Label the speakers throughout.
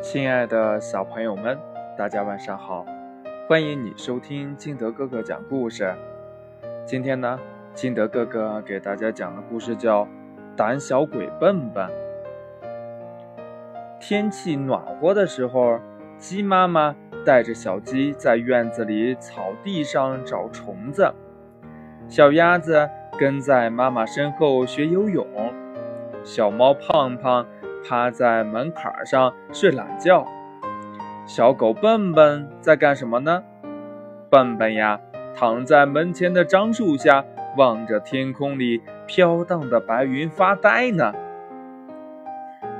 Speaker 1: 亲爱的小朋友们，大家晚上好！欢迎你收听金德哥哥讲故事。今天呢，金德哥哥给大家讲的故事叫《胆小鬼笨笨》。天气暖和的时候，鸡妈妈带着小鸡在院子里草地上找虫子，小鸭子跟在妈妈身后学游泳，小猫胖胖。趴在门槛上睡懒觉，小狗笨笨在干什么呢？笨笨呀，躺在门前的樟树下，望着天空里飘荡的白云发呆呢。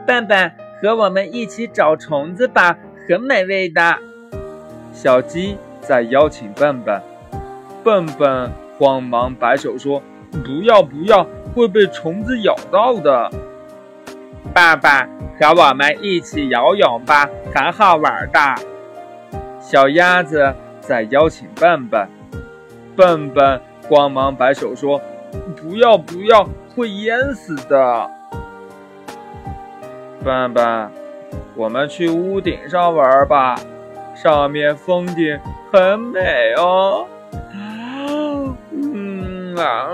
Speaker 2: 笨笨，和我们一起找虫子吧，很美味的。
Speaker 1: 小鸡在邀请笨笨，笨笨慌忙摆手说：“不要不要，会被虫子咬到的。”
Speaker 2: 爸爸和我们一起游泳吧，很好玩的。
Speaker 1: 小鸭子在邀请笨笨，笨笨慌忙摆手说：“不要不要，会淹死的。”笨笨，我们去屋顶上玩吧，上面风景很美哦。嗯啊。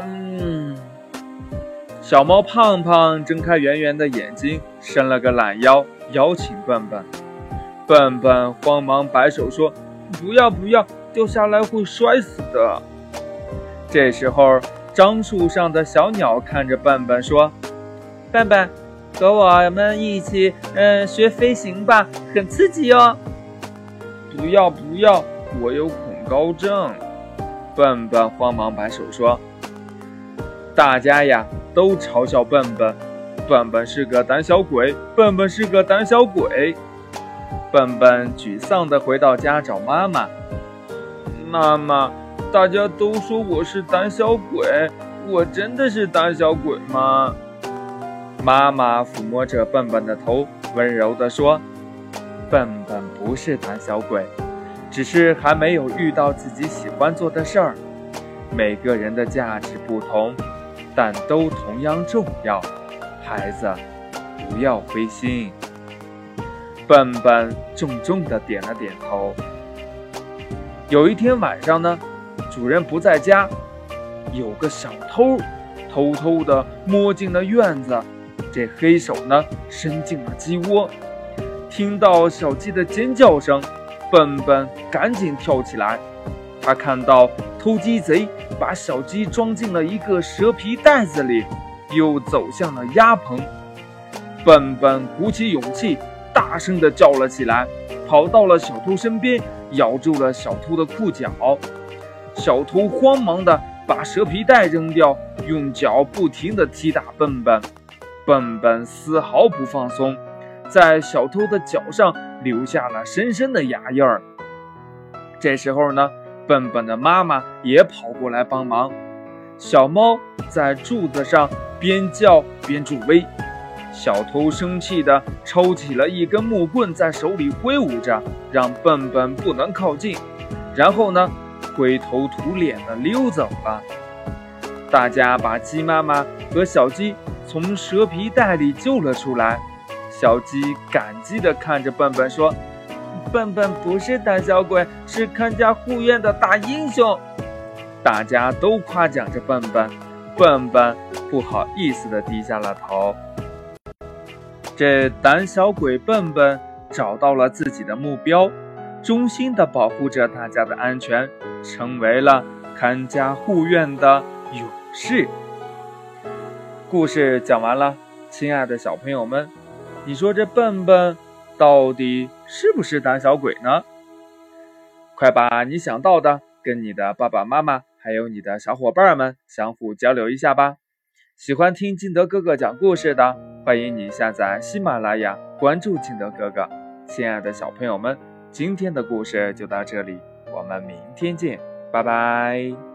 Speaker 1: 小猫胖胖睁开圆圆的眼睛，伸了个懒腰，邀请笨笨。笨笨慌忙摆手说：“不要不要，掉下来会摔死的。”这时候，樟树上的小鸟看着笨笨说：“
Speaker 2: 笨笨，和我们一起，嗯，学飞行吧，很刺激哦。”“
Speaker 1: 不要不要，我有恐高症。”笨笨慌忙摆手说：“大家呀。”都嘲笑笨笨，笨笨是个胆小鬼，笨笨是个胆小鬼。笨笨沮丧地回到家找妈妈。妈妈，大家都说我是胆小鬼，我真的是胆小鬼吗？妈妈抚摸着笨笨的头，温柔地说：“笨笨不是胆小鬼，只是还没有遇到自己喜欢做的事儿。每个人的价值不同。”但都同样重要，孩子，不要灰心。笨笨重重的点了点头。有一天晚上呢，主人不在家，有个小偷偷偷的摸进了院子。这黑手呢，伸进了鸡窝，听到小鸡的尖叫声，笨笨赶紧跳起来。他看到。偷鸡贼把小鸡装进了一个蛇皮袋子里，又走向了鸭棚。笨笨鼓起勇气，大声地叫了起来，跑到了小偷身边，咬住了小偷的裤脚。小偷慌忙地把蛇皮袋扔掉，用脚不停地踢打笨笨。笨笨丝毫不放松，在小偷的脚上留下了深深的牙印儿。这时候呢？笨笨的妈妈也跑过来帮忙。小猫在柱子上边叫边助威。小偷生气地抽起了一根木棍，在手里挥舞着，让笨笨不能靠近。然后呢，灰头土脸地溜走了。大家把鸡妈妈和小鸡从蛇皮袋里救了出来。小鸡感激地看着笨笨说。笨笨不是胆小鬼，是看家护院的大英雄。大家都夸奖着笨笨，笨笨不好意思地低下了头。这胆小鬼笨笨找到了自己的目标，忠心的保护着大家的安全，成为了看家护院的勇士。故事讲完了，亲爱的小朋友们，你说这笨笨？到底是不是胆小鬼呢？快把你想到的跟你的爸爸妈妈还有你的小伙伴们相互交流一下吧。喜欢听金德哥哥讲故事的，欢迎你下载喜马拉雅，关注金德哥哥。亲爱的小朋友们，今天的故事就到这里，我们明天见，拜拜。